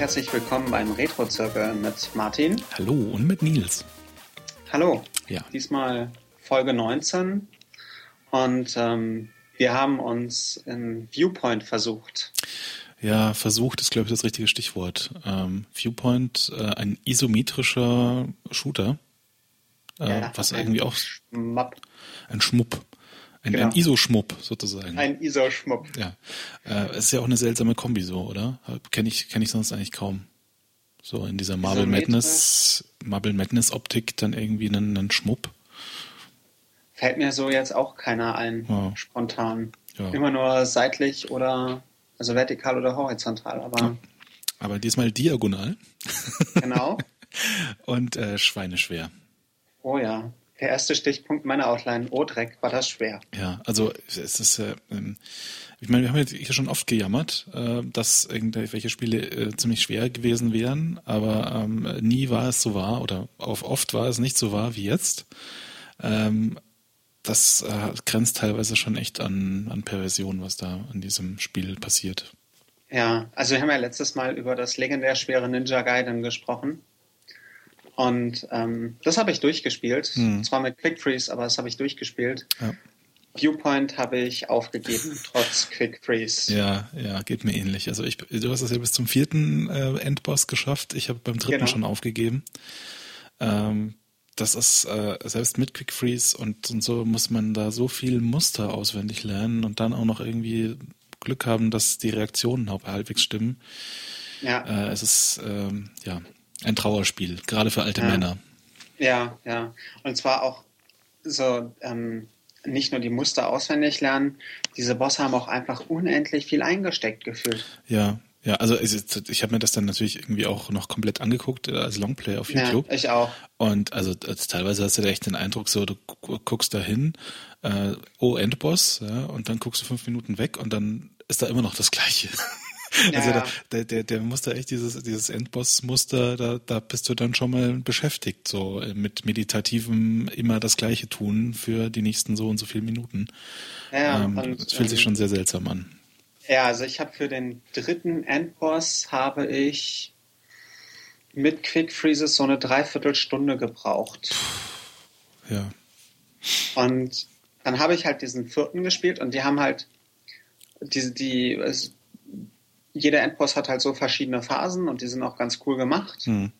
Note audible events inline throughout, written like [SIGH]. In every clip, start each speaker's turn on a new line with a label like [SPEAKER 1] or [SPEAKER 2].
[SPEAKER 1] Herzlich willkommen beim Retro-Zirkel mit Martin.
[SPEAKER 2] Hallo und mit Nils.
[SPEAKER 1] Hallo.
[SPEAKER 2] Ja.
[SPEAKER 1] Diesmal Folge 19 und ähm, wir haben uns in Viewpoint versucht.
[SPEAKER 2] Ja, versucht ist, glaube ich, das richtige Stichwort. Ähm, Viewpoint, äh, ein isometrischer Shooter, äh,
[SPEAKER 1] Ja,
[SPEAKER 2] was irgendwie auch
[SPEAKER 1] Schmapp.
[SPEAKER 2] ein Schmupp, ein,
[SPEAKER 1] Genau.
[SPEAKER 2] ein ISO-Schmupp sozusagen.
[SPEAKER 1] Ein ISO-Schmupp.
[SPEAKER 2] ja, äh, ist ja auch eine seltsame Kombi so, oder? Kenne ich, kenn ich sonst eigentlich kaum. So in dieser Marble
[SPEAKER 1] Isometrisch.
[SPEAKER 2] Madness, Marble Madness Optik dann irgendwie einen, einen Schmupp.
[SPEAKER 1] Fällt mir so jetzt auch keiner ein,
[SPEAKER 2] Ja.
[SPEAKER 1] spontan.
[SPEAKER 2] Ja.
[SPEAKER 1] Immer nur seitlich oder, also vertikal oder horizontal, aber
[SPEAKER 2] Aber diesmal diagonal
[SPEAKER 1] genau. [LAUGHS]
[SPEAKER 2] und äh, schweineschwer.
[SPEAKER 1] Oh ja. Der erste Stichpunkt meiner Outline. Oh Dreck, war das schwer.
[SPEAKER 2] Ja, also es ist, äh, ähm, ich meine, wir haben jetzt hier schon oft gejammert, äh, dass irgendwelche Spiele äh, ziemlich schwer gewesen wären, aber ähm, nie war es so wahr oder auf oft war es nicht so wahr wie jetzt. Ähm, das äh, grenzt teilweise schon echt an, an Perversion, was da in diesem Spiel passiert.
[SPEAKER 1] Ja, also wir haben ja letztes Mal über das legendär schwere Ninja Gaiden gesprochen. Und ähm, das habe ich durchgespielt.
[SPEAKER 2] Hm.
[SPEAKER 1] Zwar mit Quick Freeze, aber das habe ich durchgespielt.
[SPEAKER 2] Ja.
[SPEAKER 1] Viewpoint habe ich aufgegeben, [LAUGHS] trotz Quick Freeze.
[SPEAKER 2] Ja, ja, geht mir ähnlich. Also ich, du hast es ja bis zum vierten äh, Endboss geschafft. Ich habe beim dritten
[SPEAKER 1] Genau.
[SPEAKER 2] schon aufgegeben. Ähm, das ist äh, selbst mit Quick Freeze und, und so muss man da so viel Muster auswendig lernen und dann auch noch irgendwie Glück haben, dass die Reaktionen halbwegs stimmen.
[SPEAKER 1] Ja,
[SPEAKER 2] Äh, es ist ähm, ja ein Trauerspiel, gerade für alte
[SPEAKER 1] Ja.
[SPEAKER 2] Männer.
[SPEAKER 1] ja, ja. Und zwar auch so ähm, nicht nur die Muster auswendig lernen, diese Bosse haben auch einfach unendlich viel eingesteckt gefühlt.
[SPEAKER 2] Ja, ja. Also ich habe mir das dann natürlich irgendwie auch noch komplett angeguckt äh, als Longplay auf YouTube.
[SPEAKER 1] Ja, ich auch.
[SPEAKER 2] Und also das, teilweise hast du da echt den Eindruck, so du gu- guckst da hin, äh, oh Endboss, ja, und dann guckst du fünf Minuten weg und dann ist da immer noch das Gleiche. [LAUGHS]
[SPEAKER 1] Ja, [LAUGHS]
[SPEAKER 2] also
[SPEAKER 1] ja.
[SPEAKER 2] der, der, der Muster echt dieses, dieses Endboss-Muster, da, da bist du dann schon mal beschäftigt, so mit meditativem immer das Gleiche tun für die nächsten so und so viele Minuten.
[SPEAKER 1] Ja,
[SPEAKER 2] ähm,
[SPEAKER 1] und,
[SPEAKER 2] das fühlt sich
[SPEAKER 1] ähm,
[SPEAKER 2] schon sehr seltsam an.
[SPEAKER 1] Ja, also ich habe für den dritten Endboss habe ich mit Quick Freezes so eine Dreiviertelstunde gebraucht.
[SPEAKER 2] Ja.
[SPEAKER 1] Und dann habe ich halt diesen vierten gespielt und die haben halt diese, die, es, jeder Endboss hat halt so verschiedene Phasen und die sind auch ganz cool gemacht.
[SPEAKER 2] Hm.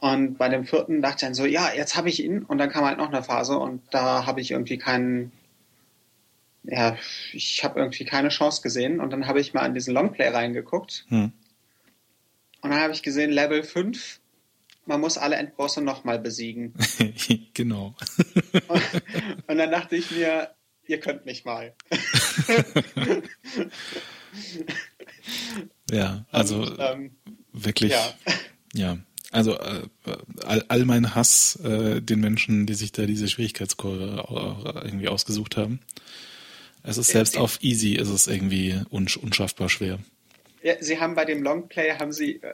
[SPEAKER 1] Und bei dem vierten dachte ich dann so, ja, jetzt habe ich ihn und dann kam halt noch eine Phase und da habe ich irgendwie keinen, ja, ich habe irgendwie keine Chance gesehen und dann habe ich mal in diesen Longplay reingeguckt
[SPEAKER 2] Hm.
[SPEAKER 1] und dann habe ich gesehen, Level 5, man muss alle Endbosse nochmal besiegen. [LAUGHS]
[SPEAKER 2] genau.
[SPEAKER 1] Und, [LAUGHS] und dann dachte ich mir, ihr könnt mich mal. [LAUGHS]
[SPEAKER 2] Ja, also
[SPEAKER 1] Und, ähm,
[SPEAKER 2] wirklich.
[SPEAKER 1] ja. [LAUGHS]
[SPEAKER 2] Ja, also äh, all, all mein Hass äh, den Menschen, die sich da diese Schwierigkeitskurve irgendwie ausgesucht haben. Es ist selbst
[SPEAKER 1] Ja,
[SPEAKER 2] auf easy ist es irgendwie unsch unschaffbar schwer.
[SPEAKER 1] ja, sie haben bei dem Longplay, haben sie äh,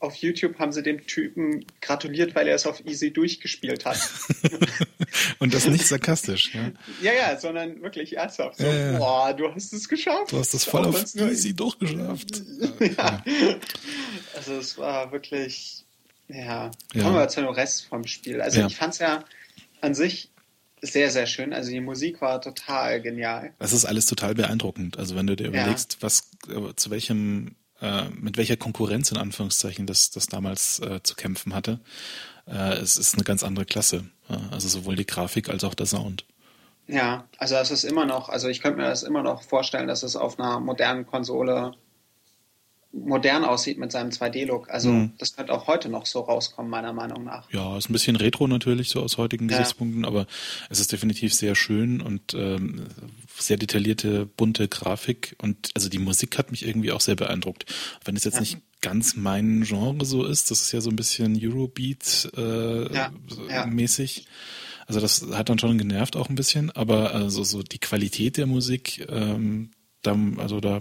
[SPEAKER 1] auf YouTube haben sie dem Typen gratuliert, weil er es auf Easy durchgespielt hat. [LAUGHS]
[SPEAKER 2] Und das nicht sarkastisch, ja.
[SPEAKER 1] ja, ja, sondern wirklich ernsthaft. So,
[SPEAKER 2] Ja, ja.
[SPEAKER 1] boah, du hast es geschafft.
[SPEAKER 2] Du hast das voll auf easy durchgeschafft. [LAUGHS]
[SPEAKER 1] ja. Also es war wirklich, ja.
[SPEAKER 2] Ja.
[SPEAKER 1] Kommen wir zu dem Rest vom Spiel. Also ich fand es ja an sich sehr, sehr schön. Also die Musik war total genial.
[SPEAKER 2] Das ist alles total beeindruckend. Also wenn du dir überlegst, was äh, zu welchem äh, mit welcher Konkurrenz in Anführungszeichen das, das damals äh, zu kämpfen hatte, äh, es ist eine ganz andere Klasse. Ja, also sowohl die Grafik als auch der Sound.
[SPEAKER 1] Ja, also es ist immer noch, also ich könnte mir das immer noch vorstellen, dass es auf einer modernen Konsole modern aussieht mit seinem 2D-Look. Also
[SPEAKER 2] Mhm.
[SPEAKER 1] das könnte auch heute noch so rauskommen, meiner Meinung nach.
[SPEAKER 2] Ja, ist ein bisschen retro natürlich, so aus heutigen
[SPEAKER 1] Ja.
[SPEAKER 2] Gesichtspunkten, aber es ist definitiv sehr schön und ähm, sehr detaillierte, bunte Grafik und also die Musik hat mich irgendwie auch sehr beeindruckt. Wenn es jetzt
[SPEAKER 1] Ja.
[SPEAKER 2] nicht ganz mein Genre so ist, das ist ja so ein bisschen Eurobeat äh,
[SPEAKER 1] Ja, ja.
[SPEAKER 2] mäßig. Also das hat dann schon genervt auch ein bisschen, aber also so die Qualität der Musik, ähm, da, also da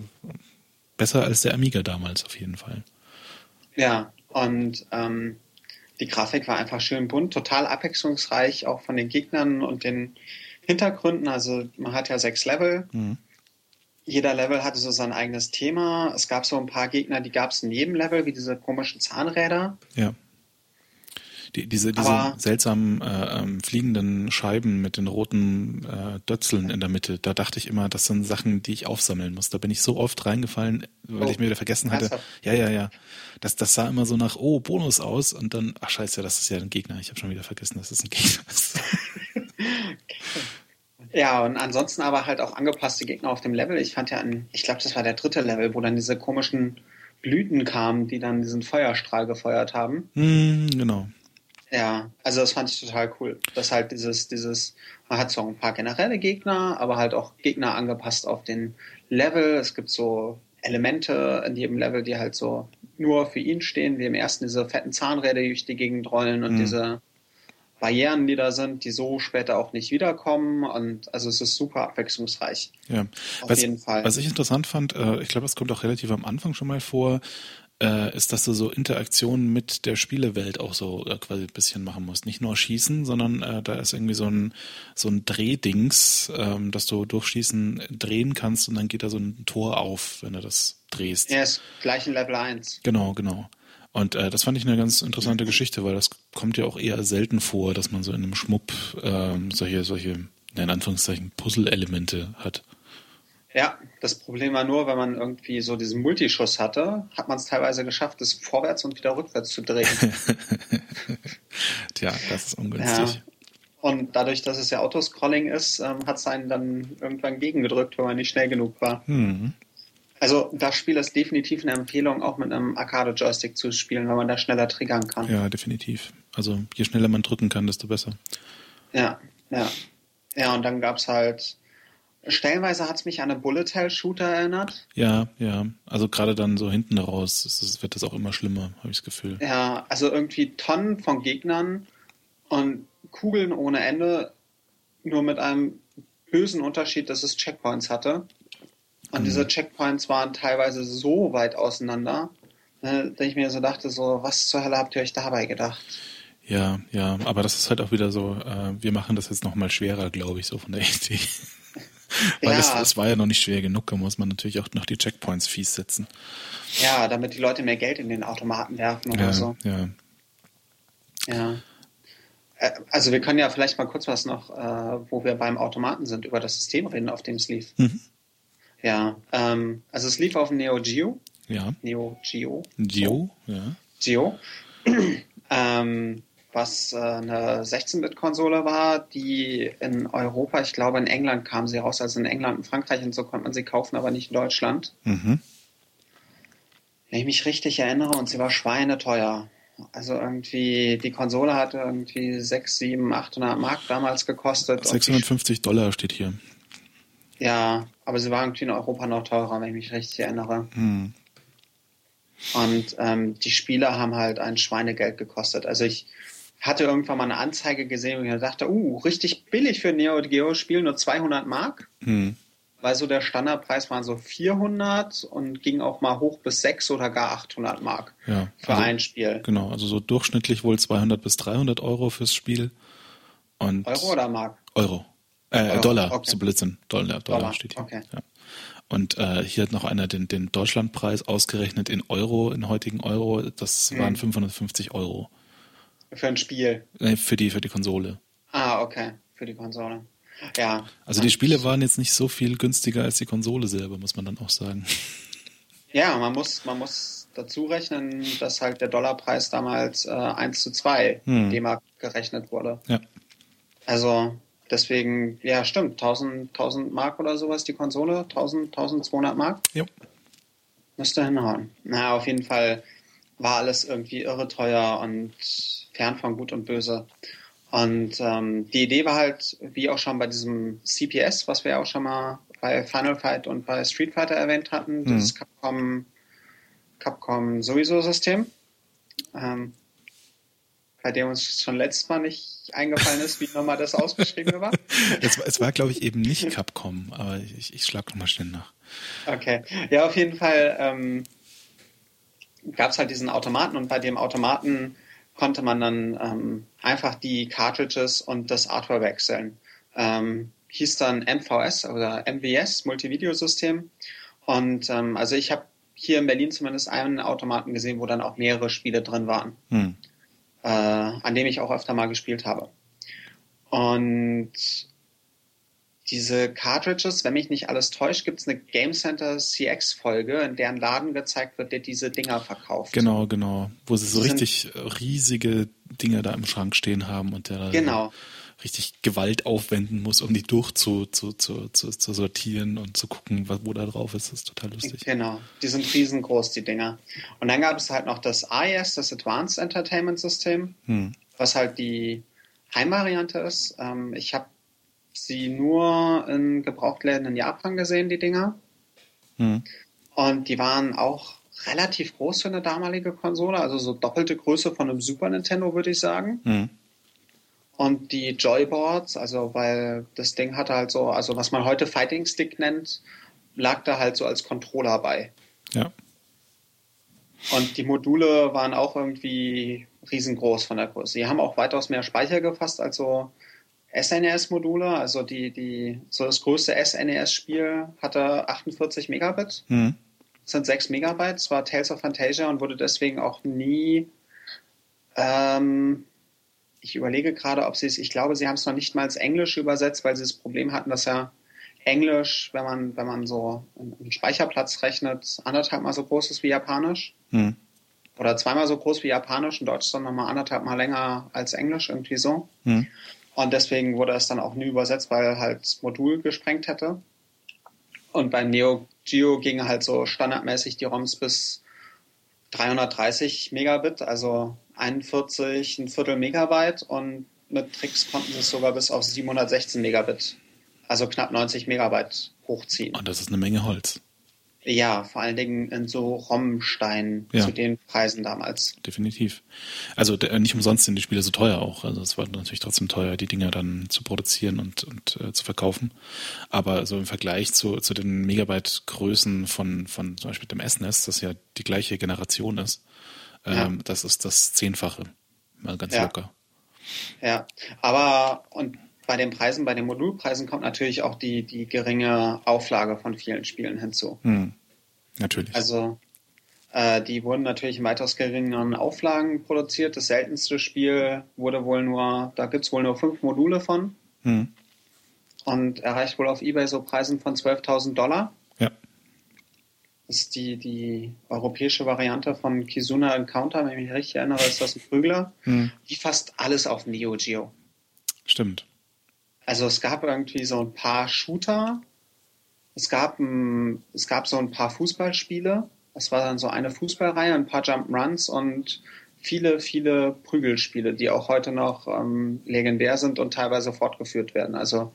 [SPEAKER 2] besser als der Amiga damals auf jeden Fall.
[SPEAKER 1] Ja, und ähm, die Grafik war einfach schön bunt, total abwechslungsreich, auch von den Gegnern und den Hintergründen. Also man hat ja sechs Level
[SPEAKER 2] Mhm.
[SPEAKER 1] jeder Level hatte so sein eigenes Thema. Es gab so ein paar Gegner, die gab es in jedem Level, wie diese komischen Zahnräder.
[SPEAKER 2] Ja. Die, diese diese
[SPEAKER 1] Aber-
[SPEAKER 2] seltsamen äh, ähm, fliegenden Scheiben mit den roten äh, Dötzeln in der Mitte, da dachte ich immer, das sind Sachen, die ich aufsammeln muss. Da bin ich so oft reingefallen, weil
[SPEAKER 1] Oh,
[SPEAKER 2] ich mir wieder vergessen hatte.
[SPEAKER 1] ernsthaft?
[SPEAKER 2] Ja, ja, ja. Das, das sah immer so nach, oh, Bonus aus und dann, ach scheiße, das ist ja ein Gegner. Ich habe schon wieder vergessen, dass es ein Gegner ist. [LAUGHS]
[SPEAKER 1] Ja, und ansonsten aber halt auch angepasste Gegner auf dem Level. Ich fand ja an, ich glaube, das war der dritte Level, wo dann diese komischen Blüten kamen, die dann diesen Feuerstrahl gefeuert haben.
[SPEAKER 2] hm, genau.
[SPEAKER 1] Ja, also das fand ich total cool. Das halt dieses, dieses, man hat so ein paar generelle Gegner, aber halt auch Gegner angepasst auf den Level. Es gibt so Elemente in jedem Level, die halt so nur für ihn stehen, wie im ersten diese fetten Zahnräder, die durch die Gegend rollen und
[SPEAKER 2] Mhm.
[SPEAKER 1] diese Barrieren, die da sind, die so später auch nicht wiederkommen. Und also es ist super abwechslungsreich.
[SPEAKER 2] Ja.
[SPEAKER 1] Auf
[SPEAKER 2] was,
[SPEAKER 1] jeden Fall.
[SPEAKER 2] Was ich interessant fand, äh, ich glaube, das kommt auch relativ am Anfang schon mal vor, äh, ist, dass du so Interaktionen mit der Spielewelt auch so äh, quasi ein bisschen machen musst. Nicht nur schießen, sondern äh, da ist irgendwie so ein, so ein Drehdings, ähm, dass du durch Schießen drehen kannst und dann geht da so ein Tor auf, wenn du das drehst.
[SPEAKER 1] Er ist gleich in Level 1.
[SPEAKER 2] Genau, genau. Und äh, das fand ich eine ganz interessante Geschichte, weil das kommt ja auch eher selten vor, dass man so in einem Schmupp ähm, solche, solche, ja, in Anführungszeichen, Puzzle-Elemente hat.
[SPEAKER 1] Ja, das Problem war nur, wenn man irgendwie so diesen Multischuss hatte, hat man es teilweise geschafft, es vorwärts und wieder rückwärts zu drehen. [LAUGHS]
[SPEAKER 2] Tja, das ist ungünstig.
[SPEAKER 1] Ja. Und dadurch, dass es ja Autoscrolling ist, ähm, hat es einen dann irgendwann gegengedrückt, wenn man nicht schnell genug war.
[SPEAKER 2] Hm.
[SPEAKER 1] Also das Spiel ist definitiv eine Empfehlung, auch mit einem Arcade-Joystick zu spielen, weil man da schneller triggern kann.
[SPEAKER 2] Ja, definitiv. Also je schneller man drücken kann, desto besser.
[SPEAKER 1] Ja, ja. Ja, und dann gab's halt, stellenweise hat's mich an eine Bullet-Hell-Shooter erinnert.
[SPEAKER 2] Ja, ja. Also gerade dann so hinten raus ist es, wird das auch immer schlimmer, habe ich das Gefühl.
[SPEAKER 1] Ja, also irgendwie Tonnen von Gegnern und Kugeln ohne Ende, nur mit einem bösen Unterschied, dass es Checkpoints hatte. Und
[SPEAKER 2] Mhm.
[SPEAKER 1] diese Checkpoints waren teilweise so weit auseinander, ne, dass ich mir so dachte, so, was zur Hölle habt ihr euch dabei gedacht?
[SPEAKER 2] Ja, ja. Aber das ist halt auch wieder so, äh, wir machen das jetzt nochmal schwerer, glaube ich, so von der [LAUGHS] Idee. [LAUGHS] Weil
[SPEAKER 1] Ja.
[SPEAKER 2] es, es war ja noch nicht schwer genug, da muss man natürlich auch noch die Checkpoints fies setzen.
[SPEAKER 1] Ja, damit die Leute mehr Geld in den Automaten werfen oder
[SPEAKER 2] Ja,
[SPEAKER 1] so.
[SPEAKER 2] ja.
[SPEAKER 1] Ja. Äh, Also wir können ja vielleicht mal kurz was noch, äh, wo wir beim Automaten sind, über das System reden, auf dem es lief.
[SPEAKER 2] Mhm.
[SPEAKER 1] Ja, ähm, also es lief auf dem Neo Geo.
[SPEAKER 2] Ja.
[SPEAKER 1] Neo Geo.
[SPEAKER 2] Geo, ja.
[SPEAKER 1] Geo. [CLEARS THROAT] ähm, was äh, eine 16-Bit-Konsole war, die in Europa, ich glaube in England kam sie raus, also in England und Frankreich und so konnte man sie kaufen, aber nicht in Deutschland.
[SPEAKER 2] Mhm.
[SPEAKER 1] Wenn ich mich richtig erinnere, und sie war schweineteuer. Also irgendwie, die Konsole hatte irgendwie 6, 7, 800 Mark damals gekostet. und die
[SPEAKER 2] 650 Dollar steht hier.
[SPEAKER 1] Ja, aber sie war irgendwie in Europa noch teurer, wenn ich mich richtig erinnere.
[SPEAKER 2] Hm.
[SPEAKER 1] Und ähm, die Spiele haben halt ein Schweinegeld gekostet. Also ich hatte irgendwann mal eine Anzeige gesehen, wo ich dachte, uh, richtig billig für ein Neo Geo Spiel, nur 200 Mark.
[SPEAKER 2] Hm.
[SPEAKER 1] Weil so der Standardpreis waren so 400 und ging auch mal hoch bis 6 oder gar 800 Mark
[SPEAKER 2] Ja.
[SPEAKER 1] für
[SPEAKER 2] also,
[SPEAKER 1] ein Spiel.
[SPEAKER 2] Genau, also so durchschnittlich wohl 200 bis 300 Euro fürs Spiel. Und
[SPEAKER 1] Euro oder Mark?
[SPEAKER 2] Euro. Äh,
[SPEAKER 1] Euro,
[SPEAKER 2] Dollar,
[SPEAKER 1] okay.
[SPEAKER 2] so Blödsinn. Dollar, Dollar,
[SPEAKER 1] Dollar,
[SPEAKER 2] steht hier.
[SPEAKER 1] okay.
[SPEAKER 2] Ja. Und äh, hier hat noch einer den, den Deutschlandpreis ausgerechnet in Euro, in heutigen Euro. Das
[SPEAKER 1] Mhm.
[SPEAKER 2] waren 550 Euro
[SPEAKER 1] Für ein Spiel.
[SPEAKER 2] äh, für, die, für die Konsole.
[SPEAKER 1] Ah, okay. Für die Konsole. Ja.
[SPEAKER 2] Also die Spiele waren jetzt nicht so viel günstiger als die Konsole selber, muss man dann auch sagen.
[SPEAKER 1] Ja, man muss, man muss dazu rechnen, dass halt der Dollarpreis damals äh, 1 zu 2
[SPEAKER 2] Hm.
[SPEAKER 1] D-Mark gerechnet wurde.
[SPEAKER 2] Ja.
[SPEAKER 1] Also deswegen, ja, stimmt, 1000, 1000 Mark oder sowas die Konsole, 1000, 1200 Mark,
[SPEAKER 2] Jo.
[SPEAKER 1] müsste hinhauen. Na, auf jeden Fall war alles irgendwie irre teuer und fern von Gut und Böse. Und ähm, die Idee war halt, wie auch schon bei diesem CPS, was wir ja auch schon mal bei Final Fight und bei Street Fighter erwähnt hatten, dieses Capcom, Capcom sowieso System, ähm, bei dem uns schon letztes Mal nicht eingefallen ist, wie nochmal das ausgeschrieben war. [LAUGHS]
[SPEAKER 2] Es, war- es war, glaube ich, eben nicht Capcom, aber ich, ich schlage nochmal schnell nach.
[SPEAKER 1] Okay. Ja, auf jeden Fall ähm, gab es halt diesen Automaten und bei dem Automaten konnte man dann ähm, einfach die Cartridges und das Artwork wechseln. Ähm, hieß dann MVS oder MVS, Multivideosystem. Und ähm, also ich habe hier in Berlin zumindest einen Automaten gesehen, wo dann auch mehrere Spiele drin waren, hm. äh, an dem ich auch öfter mal gespielt habe. Und diese Cartridges, wenn mich nicht alles täuscht, gibt es eine Game Center CX-Folge, in deren Laden gezeigt wird, der diese Dinger verkauft.
[SPEAKER 2] Genau, genau. Wo sie so die richtig riesige Dinge da im Schrank stehen haben und der
[SPEAKER 1] genau.
[SPEAKER 2] richtig Gewalt aufwenden muss, um die durch zu, zu, zu, zu, zu sortieren und zu gucken, wo da drauf ist. Das ist total lustig.
[SPEAKER 1] Genau, die sind riesengroß, die Dinger. Und dann gab es halt noch das AES, das Advanced Entertainment System, hm. was halt die Heimvariante ist. Ähm, ich habe sie nur in Gebrauchtläden in Japan gesehen, die Dinger. Hm. Und die waren auch relativ groß für eine damalige Konsole, also so doppelte Größe von einem Super Nintendo, würde ich sagen. Hm. Und die Joyboards, also weil das Ding hatte halt so, also was man heute Fighting Stick nennt, lag da halt so als Controller bei.
[SPEAKER 2] Ja.
[SPEAKER 1] Und die Module waren auch irgendwie riesengroß von der Größe. Die haben auch weitaus mehr Speicher gefasst als so SNES-Module, also die, die, so das größte SNES-Spiel hatte 48 Megabit. Mhm. Das sind 6 Megabyte, das war Tales of Fantasia und wurde deswegen auch nie, ähm, ich überlege gerade, ob sie es, ich glaube, sie haben es noch nicht mal ins Englische übersetzt, weil sie das Problem hatten, dass ja Englisch, wenn man, wenn man so einen Speicherplatz rechnet, anderthalb mal so groß ist wie Japanisch. Mhm. Oder zweimal so groß wie Japanisch und Deutsch dann nochmal anderthalb mal länger als Englisch, irgendwie so. Mhm. Und deswegen wurde es dann auch nie übersetzt, weil halt das Modul gesprengt hätte. Und bei Neo Geo gingen halt so standardmäßig die ROMs bis 330 Megabit, also 41, ein Viertel Megabyte und mit Tricks konnten sie es sogar bis auf 716 Megabit, also knapp 90 Megabyte hochziehen.
[SPEAKER 2] Und das ist eine Menge Holz.
[SPEAKER 1] Ja, vor allen Dingen in so Rommensteinen ja. zu den Preisen damals.
[SPEAKER 2] Definitiv. Also nicht umsonst sind die Spiele so teuer auch. Also es war natürlich trotzdem teuer, die Dinger dann zu produzieren und, und äh, zu verkaufen. Aber so im Vergleich zu, zu den Megabyte-Größen von, von zum Beispiel dem SNES, das ja die gleiche Generation ist, ähm, ja. das ist das Zehnfache. Mal ganz
[SPEAKER 1] ja.
[SPEAKER 2] locker.
[SPEAKER 1] Ja, aber und bei den Preisen, bei den Modulpreisen kommt natürlich auch die, die geringe Auflage von vielen Spielen hinzu. Hm.
[SPEAKER 2] Natürlich.
[SPEAKER 1] Also äh, die wurden natürlich in weitaus geringeren Auflagen produziert. Das seltenste Spiel wurde wohl nur, da gibt es wohl nur fünf Module von. Hm. Und erreicht wohl auf Ebay so Preisen von 12.000 Dollar.
[SPEAKER 2] Ja.
[SPEAKER 1] Das ist die, die europäische Variante von Kizuna Encounter, wenn ich mich richtig erinnere, ist das ein Prügler. Hm. Die fast alles auf Neo Geo.
[SPEAKER 2] Stimmt.
[SPEAKER 1] Also es gab irgendwie so ein paar Shooter, es gab, ein, es gab so ein paar Fußballspiele, es war dann so eine Fußballreihe, ein paar Jump'n'Runs und viele, viele Prügelspiele, die auch heute noch ähm, legendär sind und teilweise fortgeführt werden. Also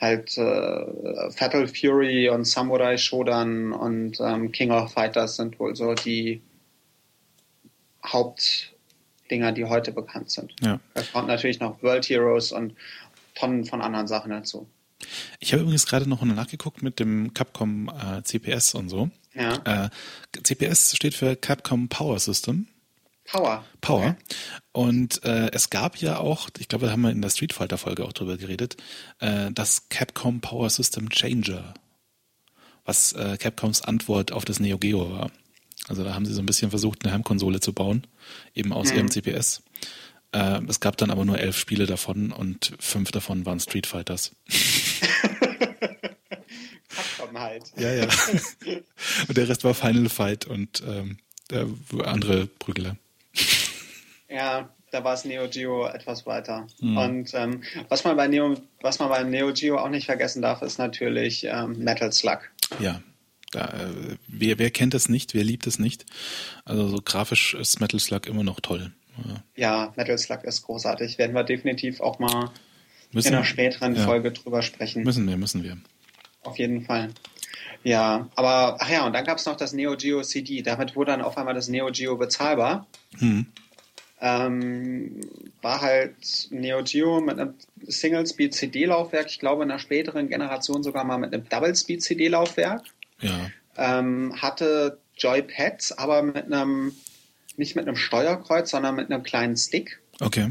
[SPEAKER 1] halt äh, Fatal Fury und Samurai Shodan und ähm, King of Fighters sind wohl so die Hauptdinger, die heute bekannt sind.
[SPEAKER 2] Ja.
[SPEAKER 1] Da kommt natürlich noch World Heroes und Tonnen von anderen Sachen dazu.
[SPEAKER 2] Ich habe übrigens gerade noch nachgeguckt mit dem Capcom äh, CPS und so.
[SPEAKER 1] Ja.
[SPEAKER 2] Äh, CPS steht für Capcom Power System.
[SPEAKER 1] Power.
[SPEAKER 2] Power. Okay. Und äh, es gab ja auch, ich glaube, da haben wir in der Street Fighter Folge auch drüber geredet, äh, das Capcom Power System Changer, was äh, Capcoms Antwort auf das Neo Geo war. Also da haben sie so ein bisschen versucht, eine Heimkonsole zu bauen, eben aus mhm. ihrem CPS. Äh, es gab dann aber nur elf Spiele davon und fünf davon waren Street Fighters.
[SPEAKER 1] Halt.
[SPEAKER 2] Ja, ja. und der Rest war Final Fight und ähm, andere Prügler.
[SPEAKER 1] Ja, da war es Neo Geo etwas weiter. Mhm. Und ähm, was man bei Neo, was man bei Neo Geo auch nicht vergessen darf, ist natürlich ähm, Metal Slug.
[SPEAKER 2] Ja. Da, äh, wer, wer kennt es nicht, wer liebt es nicht? Also so grafisch ist Metal Slug immer noch toll.
[SPEAKER 1] Ja, Metal Slug ist großartig. Werden wir definitiv auch mal müssen, in einer späteren ja. Folge drüber sprechen.
[SPEAKER 2] Müssen wir, müssen wir.
[SPEAKER 1] Auf jeden Fall. Ja, aber ach ja, und dann gab es noch das Neo Geo CD. Damit wurde dann auf einmal das Neo Geo bezahlbar. Hm. Ähm, war halt Neo Geo mit einem Single Speed CD Laufwerk. Ich glaube in einer späteren Generation sogar mal mit einem Double Speed CD Laufwerk.
[SPEAKER 2] Ja.
[SPEAKER 1] Ähm, hatte Joypads, aber mit einem nicht mit einem Steuerkreuz, sondern mit einem kleinen Stick.
[SPEAKER 2] Okay.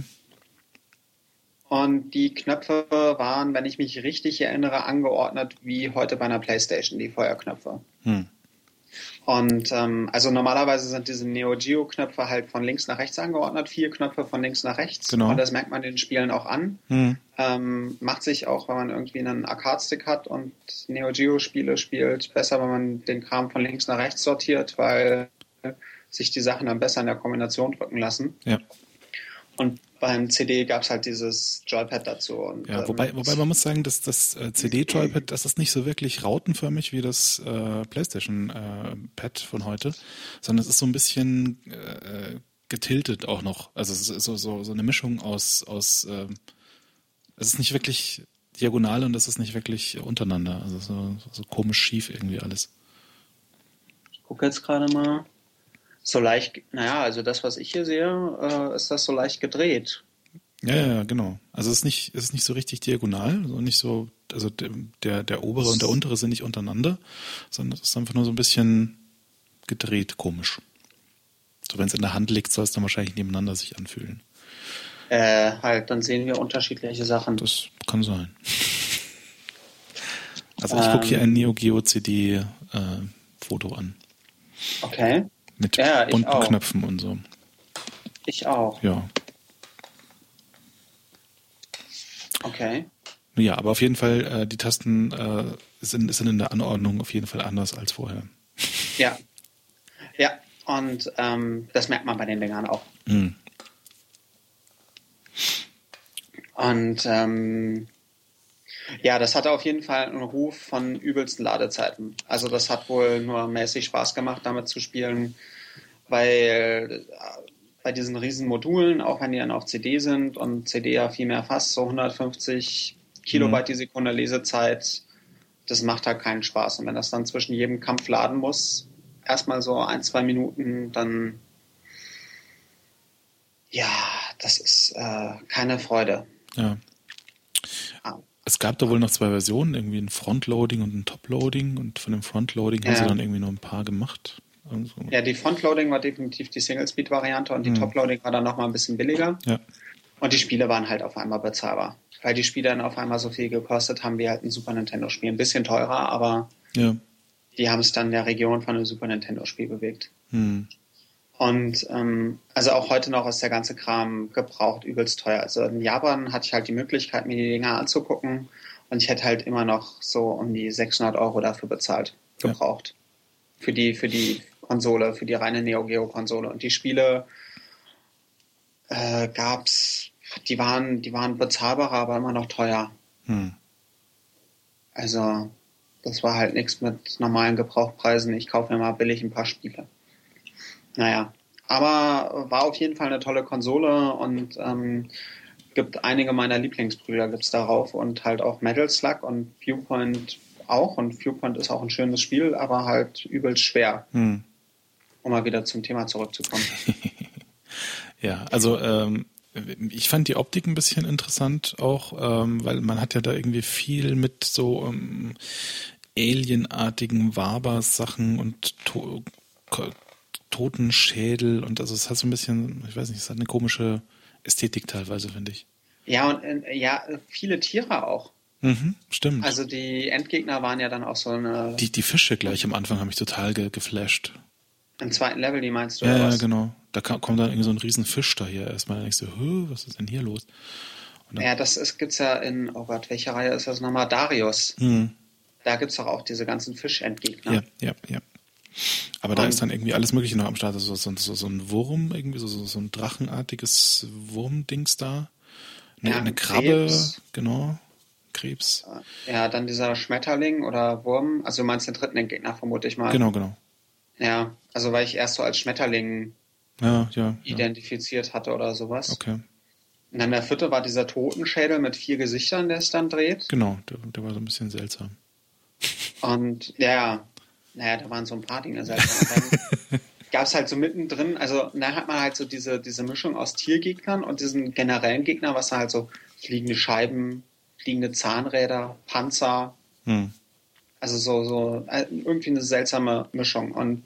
[SPEAKER 1] Und die Knöpfe waren, wenn ich mich richtig erinnere, angeordnet wie heute bei einer Playstation, die Feuerknöpfe. Hm. Und ähm, also normalerweise sind diese Neo Geo Knöpfe halt von links nach rechts angeordnet, vier Knöpfe von links nach rechts. Genau. Und das merkt man den Spielen auch an. Hm. Ähm, macht sich auch, wenn man irgendwie einen Arcade-Stick hat und Neo Geo Spiele spielt, besser, wenn man den Kram von links nach rechts sortiert, weil sich die Sachen dann besser in der Kombination drücken lassen. Ja. Und beim CD gab es halt dieses Joypad dazu. Und,
[SPEAKER 2] ja, wobei, ähm, wobei man muss sagen, dass das äh, CD-Joypad, das ist nicht so wirklich rautenförmig wie das äh, PlayStation-Pad äh, von heute, sondern es ist so ein bisschen äh, getiltet auch noch. Also es ist so, so, so eine Mischung aus, aus äh, es ist nicht wirklich diagonal und es ist nicht wirklich untereinander. Also so, so komisch schief irgendwie alles.
[SPEAKER 1] Ich gucke jetzt gerade mal so leicht, naja, also das, was ich hier sehe, äh, ist das so leicht gedreht.
[SPEAKER 2] Ja, ja, genau. Also es ist nicht, es ist nicht so richtig diagonal, so nicht so, also der, der obere und der untere sind nicht untereinander, sondern es ist einfach nur so ein bisschen gedreht, komisch. So wenn es in der Hand liegt, soll es dann wahrscheinlich nebeneinander sich anfühlen.
[SPEAKER 1] Äh, halt, dann sehen wir unterschiedliche Sachen.
[SPEAKER 2] Das kann sein. [LAUGHS] Also ich ähm, gucke hier ein Neo Geo CD äh, Foto an.
[SPEAKER 1] Okay.
[SPEAKER 2] Mit ja, bunten auch. Knöpfen und so.
[SPEAKER 1] Ich auch.
[SPEAKER 2] Ja.
[SPEAKER 1] Okay.
[SPEAKER 2] Ja, aber auf jeden Fall, äh, die Tasten äh, sind, sind in der Anordnung auf jeden Fall anders als vorher.
[SPEAKER 1] Ja. Ja, und ähm, das merkt man bei den Dingern auch. Mhm. Und ähm, ja, das hatte auf jeden Fall einen Ruf von übelsten Ladezeiten. Also das hat wohl nur mäßig Spaß gemacht, damit zu spielen, weil äh, bei diesen riesen Modulen, auch wenn die dann auf CD sind und CD ja viel mehr fast, so 150 Kilobyte mhm. die Sekunde Lesezeit, das macht halt keinen Spaß. Und wenn das dann zwischen jedem Kampf laden muss, erstmal so ein, zwei Minuten, dann ja, das ist äh, keine Freude.
[SPEAKER 2] Ja. Es gab da wohl noch zwei Versionen, irgendwie ein Frontloading und ein Toploading und von dem Frontloading ja. haben sie dann irgendwie nur ein paar gemacht.
[SPEAKER 1] Also ja, die Frontloading war definitiv die Single-Speed-Variante und die mhm. Toploading war dann nochmal ein bisschen billiger. Ja. Und die Spiele waren halt auf einmal bezahlbar. Weil die Spiele dann auf einmal so viel gekostet haben wie halt ein Super Nintendo-Spiel. Ein bisschen teurer, aber ja. die haben es dann in der Region von einem Super Nintendo-Spiel bewegt. Mhm. Und ähm, also auch heute noch ist der ganze Kram gebraucht übelst teuer. Also in Japan hatte ich halt die Möglichkeit, mir die Dinger anzugucken und ich hätte halt immer noch so um die 600 Euro dafür bezahlt, gebraucht. Ja. Für die, für die Konsole, für die reine Neo Geo Konsole. Und die Spiele äh, gab's, die waren, die waren bezahlbarer, aber immer noch teuer. Hm. Also das war halt nichts mit normalen Gebrauchpreisen. Ich kaufe mir mal billig ein paar Spiele. Naja, aber war auf jeden Fall eine tolle Konsole und ähm, gibt einige meiner Lieblingsbrüder gibt's darauf und halt auch Metal Slug und Viewpoint auch und Viewpoint ist auch ein schönes Spiel, aber halt übelst schwer. Hm. Um mal wieder zum Thema zurückzukommen. [LAUGHS]
[SPEAKER 2] ja, also ähm, ich fand die Optik ein bisschen interessant auch, ähm, weil man hat ja da irgendwie viel mit so ähm, alienartigen Waber-Sachen und Totenschädel und also es hat so ein bisschen, ich weiß nicht, es hat eine komische Ästhetik teilweise, finde ich.
[SPEAKER 1] Ja, und äh, ja, viele Tiere auch.
[SPEAKER 2] Mhm, stimmt.
[SPEAKER 1] Also die Endgegner waren ja dann auch so eine.
[SPEAKER 2] Die, die Fische gleich am Anfang haben mich total ge geflasht.
[SPEAKER 1] Im zweiten Level, die meinst du?
[SPEAKER 2] Ja, ja, genau. Da kommt dann irgendwie so ein riesen Fisch daher erstmal. Da denkst du, was ist denn hier los?
[SPEAKER 1] ja, das ist, gibt's ja in, oh Gott, welche Reihe ist das nochmal? Darius. Mhm. Da gibt's doch auch diese ganzen Fischendgegner.
[SPEAKER 2] Ja, ja, ja. Aber da ist dann irgendwie alles Mögliche noch am Start. Also so, so, so ein Wurm, irgendwie so, so ein drachenartiges Wurmdings da. Eine, ja, eine Krabbe, Krebs. genau. Krebs.
[SPEAKER 1] Ja, dann dieser Schmetterling oder Wurm. Also du meinst den dritten Gegner, vermute ich mal.
[SPEAKER 2] Genau, genau.
[SPEAKER 1] Ja, also weil ich erst so als Schmetterling
[SPEAKER 2] ja, ja,
[SPEAKER 1] identifiziert hatte oder sowas.
[SPEAKER 2] Okay.
[SPEAKER 1] Und dann der vierte war dieser Totenschädel mit vier Gesichtern, der es dann dreht.
[SPEAKER 2] Genau, der, der war so ein bisschen seltsam.
[SPEAKER 1] Und ja, naja, da waren so ein paar Dinge seltsam. dann [LAUGHS] gab es halt so mittendrin, also da hat man halt so diese, diese Mischung aus Tiergegnern und diesen generellen Gegner, was halt so fliegende Scheiben, fliegende Zahnräder, Panzer, hm. also so, so äh, irgendwie eine seltsame Mischung. Und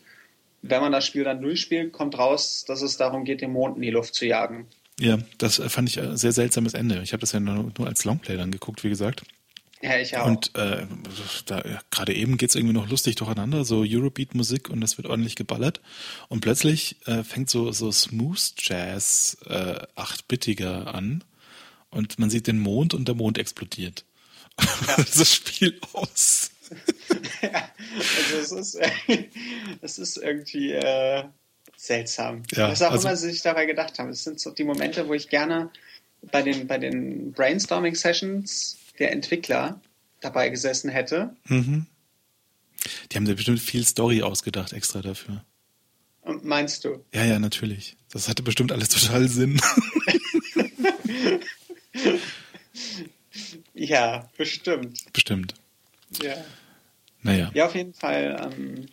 [SPEAKER 1] wenn man das Spiel dann durchspielt, kommt raus, dass es darum geht, den Mond in die Luft zu jagen.
[SPEAKER 2] Ja, das fand ich ein sehr seltsames Ende. Ich habe das ja nur, nur als Longplay dann geguckt, wie gesagt.
[SPEAKER 1] Ja, ich auch.
[SPEAKER 2] Und äh, da gerade eben geht's irgendwie noch lustig durcheinander, so Eurobeat-Musik und es wird ordentlich geballert. Und plötzlich äh, fängt so, so Smooth Jazz äh, achtbittiger an und man sieht den Mond und der Mond explodiert. [LAUGHS] Ja. das Spiel aus.
[SPEAKER 1] ja, [LAUGHS] also es ist, [LAUGHS] es ist irgendwie äh, seltsam. Ja, Was auch also, immer sie sich dabei gedacht haben. Es sind so die Momente, wo ich gerne bei den, bei den Brainstorming-Sessions der Entwickler dabei gesessen hätte. Mhm.
[SPEAKER 2] Die haben da bestimmt viel Story ausgedacht extra dafür.
[SPEAKER 1] Und meinst du?
[SPEAKER 2] Ja, ja, natürlich. Das hatte bestimmt alles total Sinn. [LAUGHS]
[SPEAKER 1] ja, bestimmt.
[SPEAKER 2] Bestimmt.
[SPEAKER 1] Ja.
[SPEAKER 2] Naja.
[SPEAKER 1] Ja, auf jeden Fall. Ähm,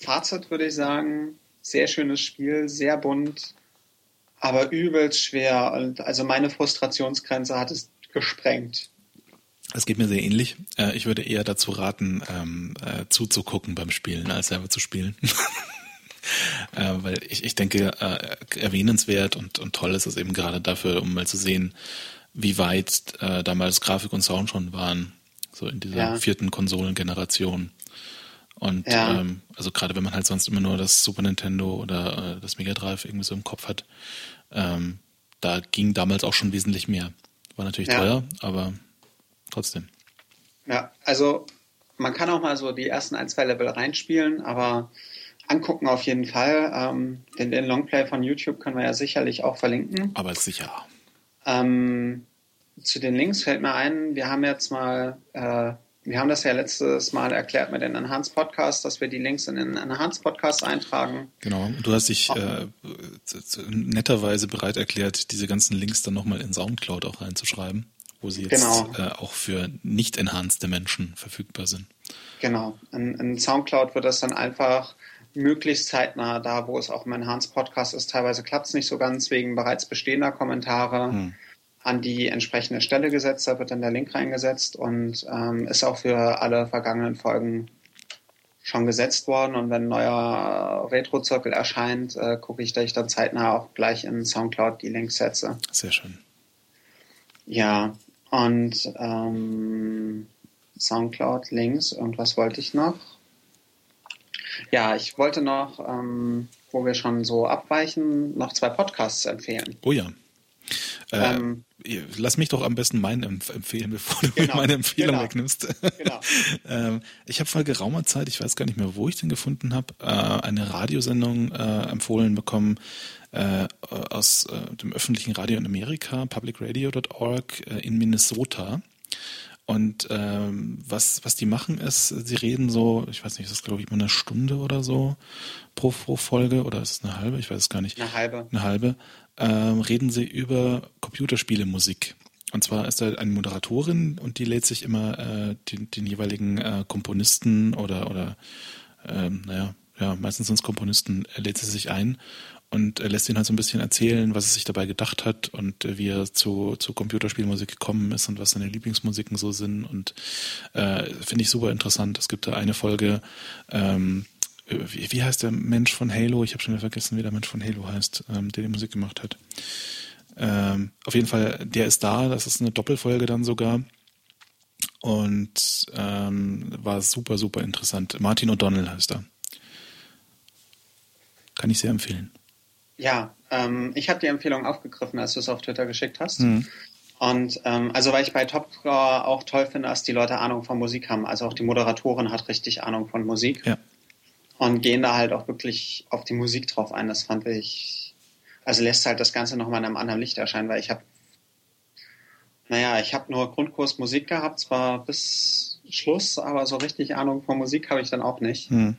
[SPEAKER 1] Fazit würde ich sagen, sehr schönes Spiel, sehr bunt, aber übelst schwer. Und also meine Frustrationsgrenze hat es gesprengt.
[SPEAKER 2] Das geht mir sehr ähnlich. Äh, ich würde eher dazu raten, ähm, äh, zuzugucken beim Spielen, als selber zu spielen. [LAUGHS] äh, weil ich, ich denke, äh, erwähnenswert und, und toll ist es eben gerade dafür, um mal zu sehen, wie weit äh, damals Grafik und Sound schon waren, so in dieser ja. vierten Konsolengeneration. Und ja. ähm, also gerade wenn man halt sonst immer nur das Super Nintendo oder äh, das Mega Drive irgendwie so im Kopf hat, ähm, da ging damals auch schon wesentlich mehr. War natürlich ja. teuer, aber trotzdem.
[SPEAKER 1] Ja, also man kann auch mal so die ersten ein, zwei Level reinspielen, aber angucken auf jeden Fall. Ähm, den, den Longplay von YouTube können wir ja sicherlich auch verlinken.
[SPEAKER 2] Aber sicher.
[SPEAKER 1] Ähm, zu den Links fällt mir ein, wir haben jetzt mal, äh, wir haben das ja letztes Mal erklärt mit den Enhanced Podcasts, dass wir die Links in den Enhanced Podcast eintragen.
[SPEAKER 2] Genau, du hast dich äh, netterweise bereit erklärt, diese ganzen Links dann nochmal in Soundcloud auch reinzuschreiben, wo sie jetzt genau. äh, auch für nicht enhanced Menschen verfügbar sind.
[SPEAKER 1] Genau, in, in Soundcloud wird das dann einfach möglichst zeitnah da, wo es auch im Enhanced Podcast ist. Teilweise klappt es nicht so ganz wegen bereits bestehender Kommentare. Hm an die entsprechende Stelle gesetzt, da wird dann der Link reingesetzt und ähm, ist auch für alle vergangenen Folgen schon gesetzt worden. Und wenn ein neuer Retro-Zirkel erscheint, äh, gucke ich, dass ich dann zeitnah auch gleich in Soundcloud die Links setze.
[SPEAKER 2] Sehr schön.
[SPEAKER 1] Ja, und ähm, Soundcloud-Links, irgendwas wollte ich noch. Ja, ich wollte noch, ähm, wo wir schon so abweichen, noch zwei Podcasts empfehlen.
[SPEAKER 2] Oh ja. Äh, ähm, lass mich doch am besten meinen empfehlen, bevor du genau, meine Empfehlung genau, wegnimmst. Genau. [LAUGHS] ähm, ich habe vor geraumer Zeit, ich weiß gar nicht mehr, wo ich den gefunden habe, äh, eine Radiosendung äh, empfohlen bekommen äh, aus dem öffentlichen Radio in Amerika, publicradio.org in Minnesota. Und ähm, was, was die machen ist, sie reden so, ich weiß nicht, ist das glaube ich immer eine Stunde oder so pro, pro Folge oder ist es eine halbe? Ich weiß es gar nicht.
[SPEAKER 1] Eine halbe.
[SPEAKER 2] Eine halbe ähm, reden sie über Computerspielemusik. Und zwar ist da eine Moderatorin und die lädt sich immer äh, den, den jeweiligen äh, Komponisten oder, oder ähm, naja, ja, meistens sind es Komponisten, äh, lädt sie sich ein und äh, lässt ihn halt so ein bisschen erzählen, was er sich dabei gedacht hat und äh, wie er zu, zu Computerspielmusik gekommen ist und was seine Lieblingsmusiken so sind. Und äh, finde ich super interessant. Es gibt da eine Folge, ähm, wie, heißt der Mensch von Halo? Ich habe schon wieder vergessen, wie der Mensch von Halo heißt, ähm, der die Musik gemacht hat. Ähm, auf jeden Fall, der ist da. Das ist eine Doppelfolge dann sogar. Und ähm, war super, super interessant. Martin O'Donnell heißt er. Kann ich sehr empfehlen.
[SPEAKER 1] Ja, ähm, ich habe die Empfehlung aufgegriffen, als du es auf Twitter geschickt hast. Mhm. Und ähm, also weil ich bei Top auch toll finde, dass die Leute Ahnung von Musik haben. Also auch die Moderatorin hat richtig Ahnung von Musik.
[SPEAKER 2] Ja
[SPEAKER 1] und gehen da halt auch wirklich auf die Musik drauf ein. Das fand ich, also lässt halt das Ganze nochmal in einem anderen Licht erscheinen, weil ich habe, naja, ich habe nur Grundkurs Musik gehabt, zwar bis Schluss, aber so richtig Ahnung von Musik habe ich dann auch nicht. Hm.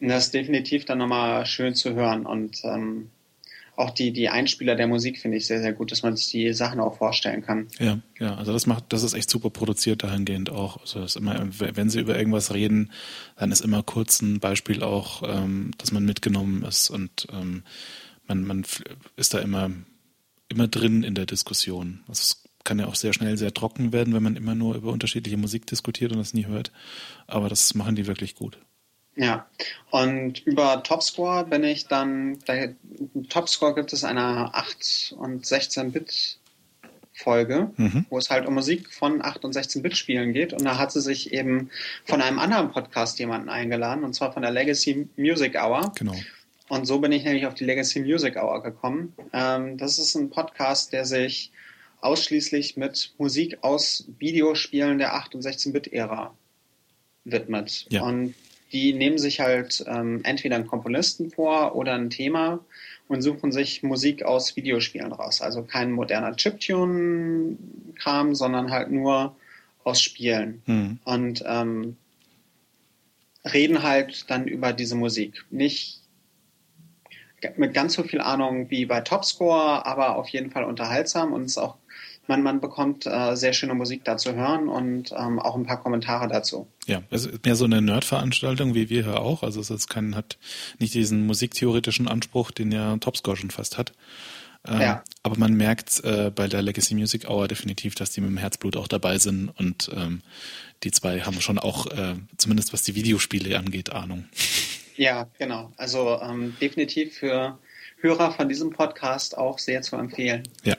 [SPEAKER 1] Und das ist definitiv dann nochmal schön zu hören und ähm, auch die, die Einspieler der Musik finde ich sehr, sehr gut, dass man sich die Sachen auch vorstellen kann.
[SPEAKER 2] Ja, ja, also das macht, das ist echt super produziert dahingehend auch. Also das immer, wenn sie über irgendwas reden, dann ist immer kurz ein Beispiel auch, ähm, dass man mitgenommen ist und ähm, man, man ist da immer, immer drin in der Diskussion. Also es kann ja auch sehr schnell sehr trocken werden, wenn man immer nur über unterschiedliche Musik diskutiert und das nie hört. Aber das machen die wirklich gut.
[SPEAKER 1] Ja, und über Topscore bin ich dann, bei Topscore gibt es eine 8 und 16-Bit Folge, mhm. wo es halt um Musik von 8 und 16-Bit Spielen geht. Und da hat sie sich eben von einem anderen Podcast jemanden eingeladen, und zwar von der Legacy Music Hour.
[SPEAKER 2] Genau.
[SPEAKER 1] Und so bin ich nämlich auf die Legacy Music Hour gekommen. Ähm, das ist ein Podcast, der sich ausschließlich mit Musik aus Videospielen der 8 und 16-Bit-Ära widmet. Ja. Und die nehmen sich halt ähm, entweder einen Komponisten vor oder ein Thema und suchen sich Musik aus Videospielen raus. Also kein moderner Chiptune-Kram, sondern halt nur aus Spielen. Hm. Und ähm, reden halt dann über diese Musik. Nicht mit ganz so viel Ahnung wie bei Topscore, aber auf jeden Fall unterhaltsam und ist auch man, man bekommt äh, sehr schöne Musik da zu hören und ähm, auch ein paar Kommentare dazu.
[SPEAKER 2] Ja, es ist mehr so eine Nerd-Veranstaltung wie wir hier auch. Also es ist kein, hat nicht diesen musiktheoretischen Anspruch, den ja Topscore schon fast hat. Ähm, ja. Aber man merkt äh, bei der Legacy Music Hour definitiv, dass die mit dem Herzblut auch dabei sind und ähm, die zwei haben schon auch, äh, zumindest was die Videospiele angeht, Ahnung.
[SPEAKER 1] Ja, genau. Also ähm, definitiv für Hörer von diesem Podcast auch sehr zu empfehlen.
[SPEAKER 2] Ja.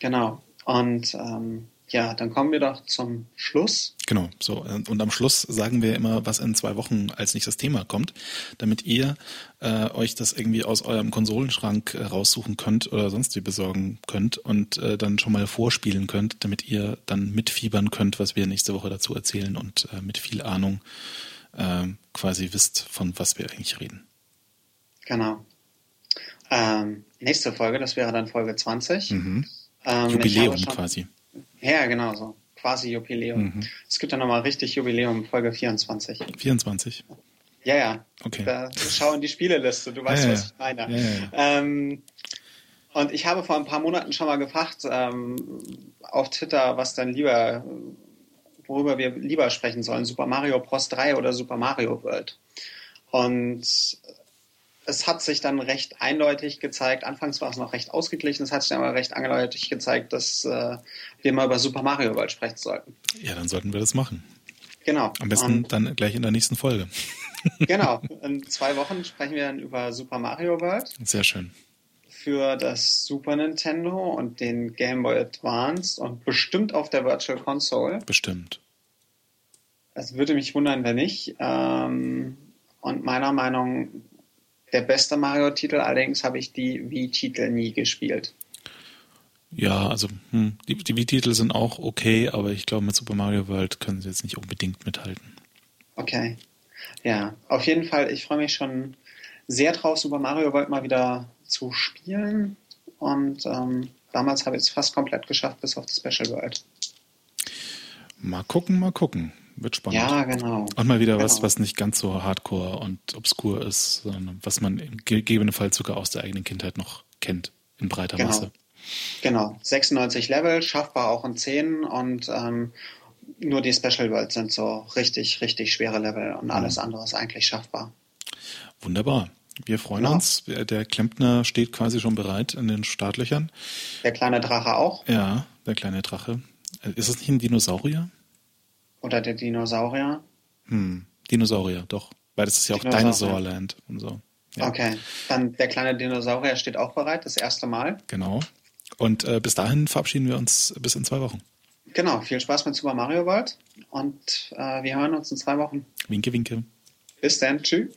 [SPEAKER 1] Genau. Und ähm, ja, dann kommen wir doch zum Schluss.
[SPEAKER 2] Genau, so. Und am Schluss sagen wir immer, was in zwei Wochen als nächstes Thema kommt, damit ihr äh, euch das irgendwie aus eurem Konsolenschrank äh, raussuchen könnt oder sonst wie besorgen könnt und äh, dann schon mal vorspielen könnt, damit ihr dann mitfiebern könnt, was wir nächste Woche dazu erzählen und äh, mit viel Ahnung äh, quasi wisst, von was wir eigentlich reden.
[SPEAKER 1] Genau. Ähm, nächste Folge, das wäre dann Folge 20.
[SPEAKER 2] Mhm. Ähm, Jubiläum schon, quasi.
[SPEAKER 1] Ja, genau so. Quasi Jubiläum. Mhm. Es gibt ja nochmal richtig Jubiläum, Folge 24.
[SPEAKER 2] 24?
[SPEAKER 1] Ja, ja.
[SPEAKER 2] Okay.
[SPEAKER 1] Da, schau in die Spieleliste, du weißt, ja, was ich meine. Ja, ja, ähm, und ich habe vor ein paar Monaten schon mal gefragt ähm, auf Twitter, was dann lieber, worüber wir lieber sprechen sollen, Super Mario Bros. 3 oder Super Mario World. Und es hat sich dann recht eindeutig gezeigt, anfangs war es noch recht ausgeglichen, es hat sich dann aber recht eindeutig gezeigt, dass äh, wir mal über Super Mario World sprechen sollten.
[SPEAKER 2] Ja, dann sollten wir das machen.
[SPEAKER 1] Genau.
[SPEAKER 2] Am besten Und, dann gleich in der nächsten Folge. [LAUGHS]
[SPEAKER 1] genau. [LAUGHS] In zwei Wochen sprechen wir dann über Super Mario World.
[SPEAKER 2] Sehr schön.
[SPEAKER 1] Für das Super Nintendo und den Game Boy Advance und bestimmt auf der Virtual Console.
[SPEAKER 2] Bestimmt.
[SPEAKER 1] Es würde mich wundern, wenn nicht. Ähm, und meiner Meinung nach der beste Mario-Titel, allerdings habe ich die Wii-Titel nie gespielt.
[SPEAKER 2] Ja, also hm, die, die Wii-Titel sind auch okay, aber ich glaube, mit Super Mario World können sie jetzt nicht unbedingt mithalten.
[SPEAKER 1] Okay. Ja, auf jeden Fall, ich freue mich schon sehr drauf, Super Mario World mal wieder zu spielen. Und ähm, damals habe ich es fast komplett geschafft, bis auf die Special World.
[SPEAKER 2] Mal gucken, mal gucken. Wird spannend.
[SPEAKER 1] Ja, genau.
[SPEAKER 2] Und mal wieder genau. was, was nicht ganz so hardcore und obskur ist, sondern was man gegebenenfalls sogar aus der eigenen Kindheit noch kennt, in breiter
[SPEAKER 1] genau.
[SPEAKER 2] Masse.
[SPEAKER 1] Genau. 96 Level, schaffbar auch in 10 und ähm, nur die Special Worlds sind so richtig, richtig schwere Level und alles mhm. andere ist eigentlich schaffbar.
[SPEAKER 2] Wunderbar. Wir freuen ja. uns. Der Klempner steht quasi schon bereit in den Startlöchern.
[SPEAKER 1] Der kleine Drache auch?
[SPEAKER 2] Ja, der kleine Drache. Ist es nicht ein Dinosaurier?
[SPEAKER 1] Oder der Dinosaurier?
[SPEAKER 2] Hm, Dinosaurier, doch. Weil das ist ja auch Dinosaurland und so.
[SPEAKER 1] Ja. Okay, dann der kleine Dinosaurier steht auch bereit, das erste Mal.
[SPEAKER 2] Genau. Und äh, bis dahin verabschieden wir uns bis in zwei Wochen.
[SPEAKER 1] Genau, viel Spaß mit Super Mario World und äh, wir hören uns in zwei Wochen.
[SPEAKER 2] Winke, winke.
[SPEAKER 1] Bis dann, tschüss.